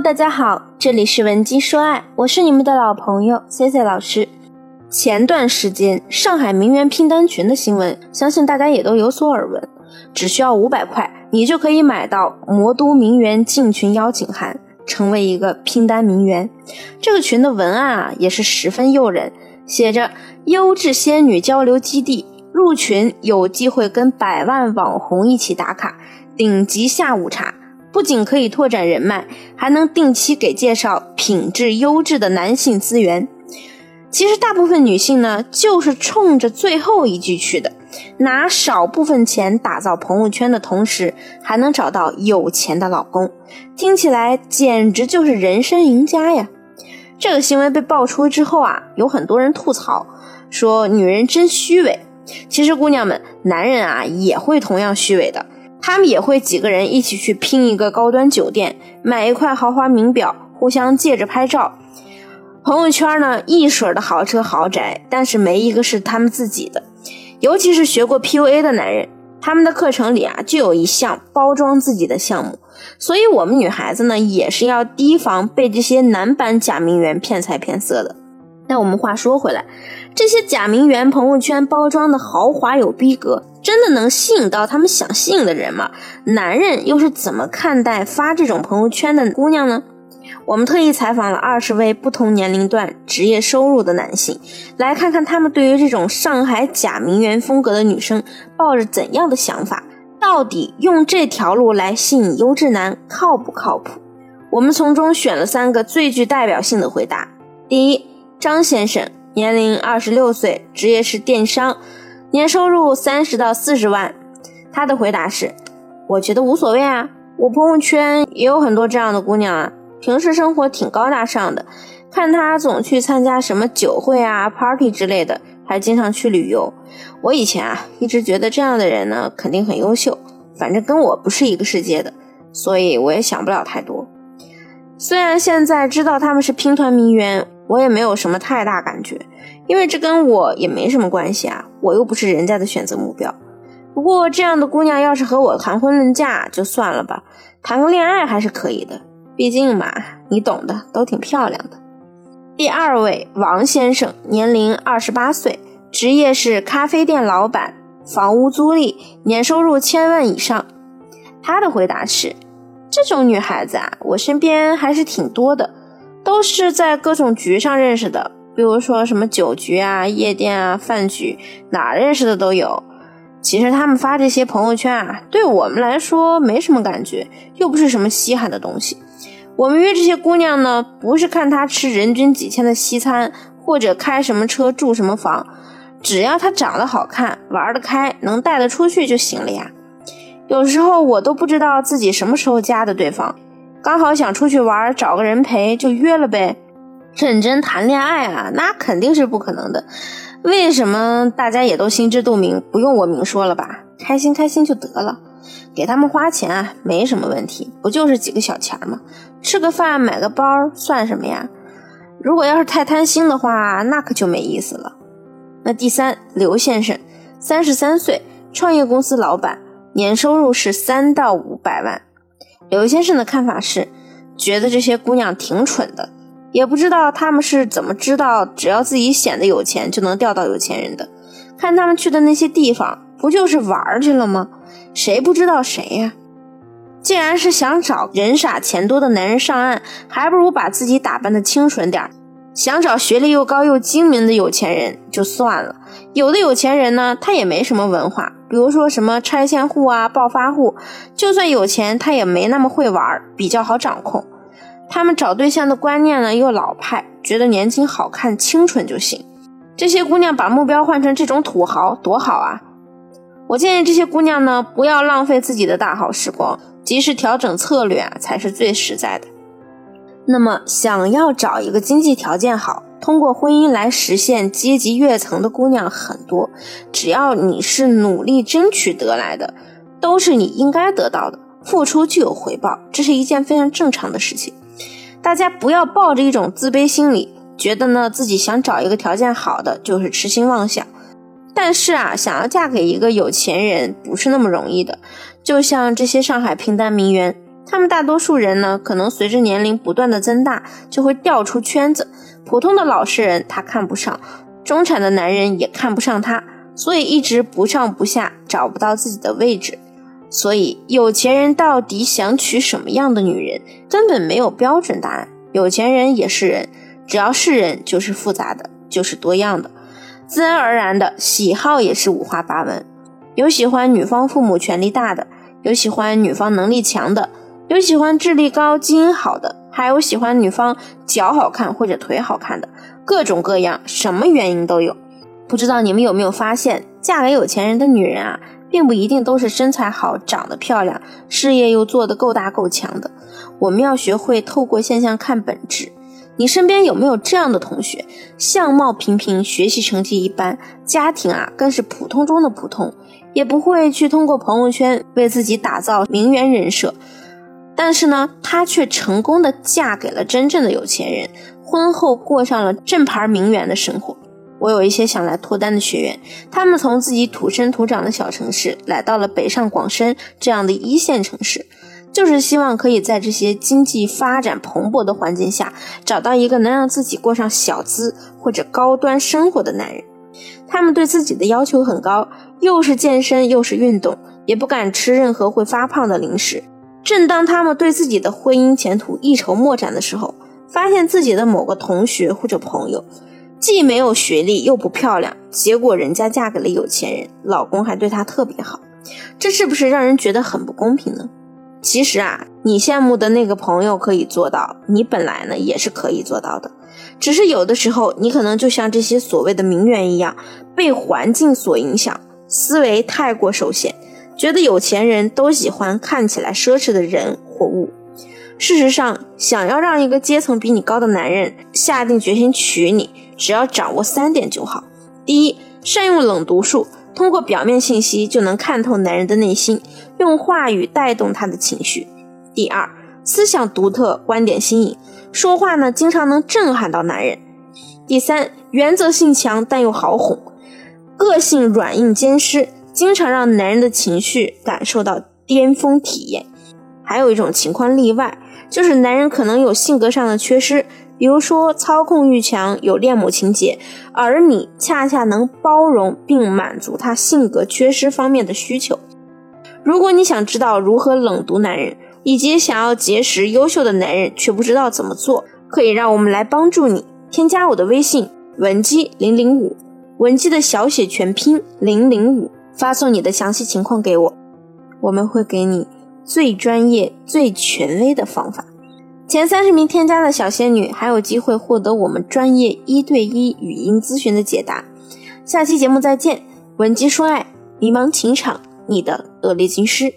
大家好，这里是文姬说爱，我是你们的老朋友 C C 老师。前段时间上海名媛拼单群的新闻，相信大家也都有所耳闻。只需要五百块，你就可以买到魔都名媛进群邀请函，成为一个拼单名媛。这个群的文案啊，也是十分诱人，写着优质仙女交流基地，入群有机会跟百万网红一起打卡，顶级下午茶。不仅可以拓展人脉，还能定期给介绍品质优质的男性资源。其实大部分女性呢，就是冲着最后一句去的，拿少部分钱打造朋友圈的同时，还能找到有钱的老公，听起来简直就是人生赢家呀！这个新闻被爆出之后啊，有很多人吐槽说女人真虚伪。其实姑娘们，男人啊也会同样虚伪的。他们也会几个人一起去拼一个高端酒店，买一块豪华名表，互相借着拍照。朋友圈呢，一水的豪车豪宅，但是没一个是他们自己的。尤其是学过 PUA 的男人，他们的课程里啊，就有一项包装自己的项目。所以，我们女孩子呢，也是要提防被这些男版假名媛骗财骗色的。那我们话说回来，这些假名媛朋友圈包装的豪华有逼格。真的能吸引到他们想吸引的人吗？男人又是怎么看待发这种朋友圈的姑娘呢？我们特意采访了二十位不同年龄段、职业收入的男性，来看看他们对于这种上海假名媛风格的女生抱着怎样的想法？到底用这条路来吸引优质男靠不靠谱？我们从中选了三个最具代表性的回答。第一，张先生，年龄二十六岁，职业是电商。年收入三十到四十万，他的回答是：我觉得无所谓啊，我朋友圈也有很多这样的姑娘啊，平时生活挺高大上的，看他总去参加什么酒会啊、party 之类的，还经常去旅游。我以前啊一直觉得这样的人呢肯定很优秀，反正跟我不是一个世界的，所以我也想不了太多。虽然现在知道他们是拼团名媛。我也没有什么太大感觉，因为这跟我也没什么关系啊，我又不是人家的选择目标。不过这样的姑娘要是和我谈婚论嫁就算了吧，谈个恋爱还是可以的，毕竟嘛，你懂的，都挺漂亮的。第二位王先生，年龄二十八岁，职业是咖啡店老板，房屋租赁，年收入千万以上。他的回答是：这种女孩子啊，我身边还是挺多的。都是在各种局上认识的，比如说什么酒局啊、夜店啊、饭局，哪认识的都有。其实他们发这些朋友圈啊，对我们来说没什么感觉，又不是什么稀罕的东西。我们约这些姑娘呢，不是看她吃人均几千的西餐，或者开什么车、住什么房，只要她长得好看、玩得开、能带得出去就行了呀。有时候我都不知道自己什么时候加的对方。刚好想出去玩，找个人陪，就约了呗。认真谈恋爱啊，那肯定是不可能的。为什么大家也都心知肚明？不用我明说了吧？开心开心就得了。给他们花钱啊，没什么问题，不就是几个小钱吗？吃个饭，买个包，算什么呀？如果要是太贪心的话，那可就没意思了。那第三，刘先生，三十三岁，创业公司老板，年收入是三到五百万。刘先生的看法是，觉得这些姑娘挺蠢的，也不知道他们是怎么知道只要自己显得有钱就能钓到有钱人的。看他们去的那些地方，不就是玩去了吗？谁不知道谁呀？既然是想找人傻钱多的男人上岸，还不如把自己打扮的清纯点。想找学历又高又精明的有钱人就算了，有的有钱人呢，他也没什么文化，比如说什么拆迁户啊、暴发户，就算有钱，他也没那么会玩，比较好掌控。他们找对象的观念呢又老派，觉得年轻、好看、清纯就行。这些姑娘把目标换成这种土豪，多好啊！我建议这些姑娘呢，不要浪费自己的大好时光，及时调整策略啊，才是最实在的。那么，想要找一个经济条件好、通过婚姻来实现阶级跃层的姑娘很多，只要你是努力争取得来的，都是你应该得到的。付出就有回报，这是一件非常正常的事情。大家不要抱着一种自卑心理，觉得呢自己想找一个条件好的就是痴心妄想。但是啊，想要嫁给一个有钱人不是那么容易的。就像这些上海拼单名媛。他们大多数人呢，可能随着年龄不断的增大，就会掉出圈子。普通的老实人他看不上，中产的男人也看不上他，所以一直不上不下，找不到自己的位置。所以，有钱人到底想娶什么样的女人，根本没有标准答案。有钱人也是人，只要是人，就是复杂的，就是多样的，自然而然的喜好也是五花八门。有喜欢女方父母权力大的，有喜欢女方能力强的，有喜欢智力高、基因好的，还有喜欢女方脚好看或者腿好看的，各种各样，什么原因都有。不知道你们有没有发现，嫁给有钱人的女人啊？并不一定都是身材好、长得漂亮、事业又做得够大够强的。我们要学会透过现象看本质。你身边有没有这样的同学？相貌平平，学习成绩一般，家庭啊更是普通中的普通，也不会去通过朋友圈为自己打造名媛人设。但是呢，她却成功的嫁给了真正的有钱人，婚后过上了正牌名媛的生活。我有一些想来脱单的学员，他们从自己土生土长的小城市来到了北上广深这样的一线城市，就是希望可以在这些经济发展蓬勃的环境下，找到一个能让自己过上小资或者高端生活的男人。他们对自己的要求很高，又是健身又是运动，也不敢吃任何会发胖的零食。正当他们对自己的婚姻前途一筹莫展的时候，发现自己的某个同学或者朋友。既没有学历又不漂亮，结果人家嫁给了有钱人，老公还对她特别好，这是不是让人觉得很不公平呢？其实啊，你羡慕的那个朋友可以做到，你本来呢也是可以做到的，只是有的时候你可能就像这些所谓的名媛一样，被环境所影响，思维太过受限，觉得有钱人都喜欢看起来奢侈的人或物。事实上，想要让一个阶层比你高的男人下定决心娶你，只要掌握三点就好：第一，善用冷读术，通过表面信息就能看透男人的内心，用话语带动他的情绪；第二，思想独特，观点新颖，说话呢经常能震撼到男人；第三，原则性强但又好哄，个性软硬兼施，经常让男人的情绪感受到巅峰体验。还有一种情况例外。就是男人可能有性格上的缺失，比如说操控欲强，有恋母情节，而你恰恰能包容并满足他性格缺失方面的需求。如果你想知道如何冷读男人，以及想要结识优秀的男人却不知道怎么做，可以让我们来帮助你。添加我的微信文姬零零五，文姬的小写全拼零零五，发送你的详细情况给我，我们会给你。最专业、最权威的方法，前三十名添加的小仙女还有机会获得我们专业一对一语音咨询的解答。下期节目再见，文姬说爱，迷茫情场，你的得力军师。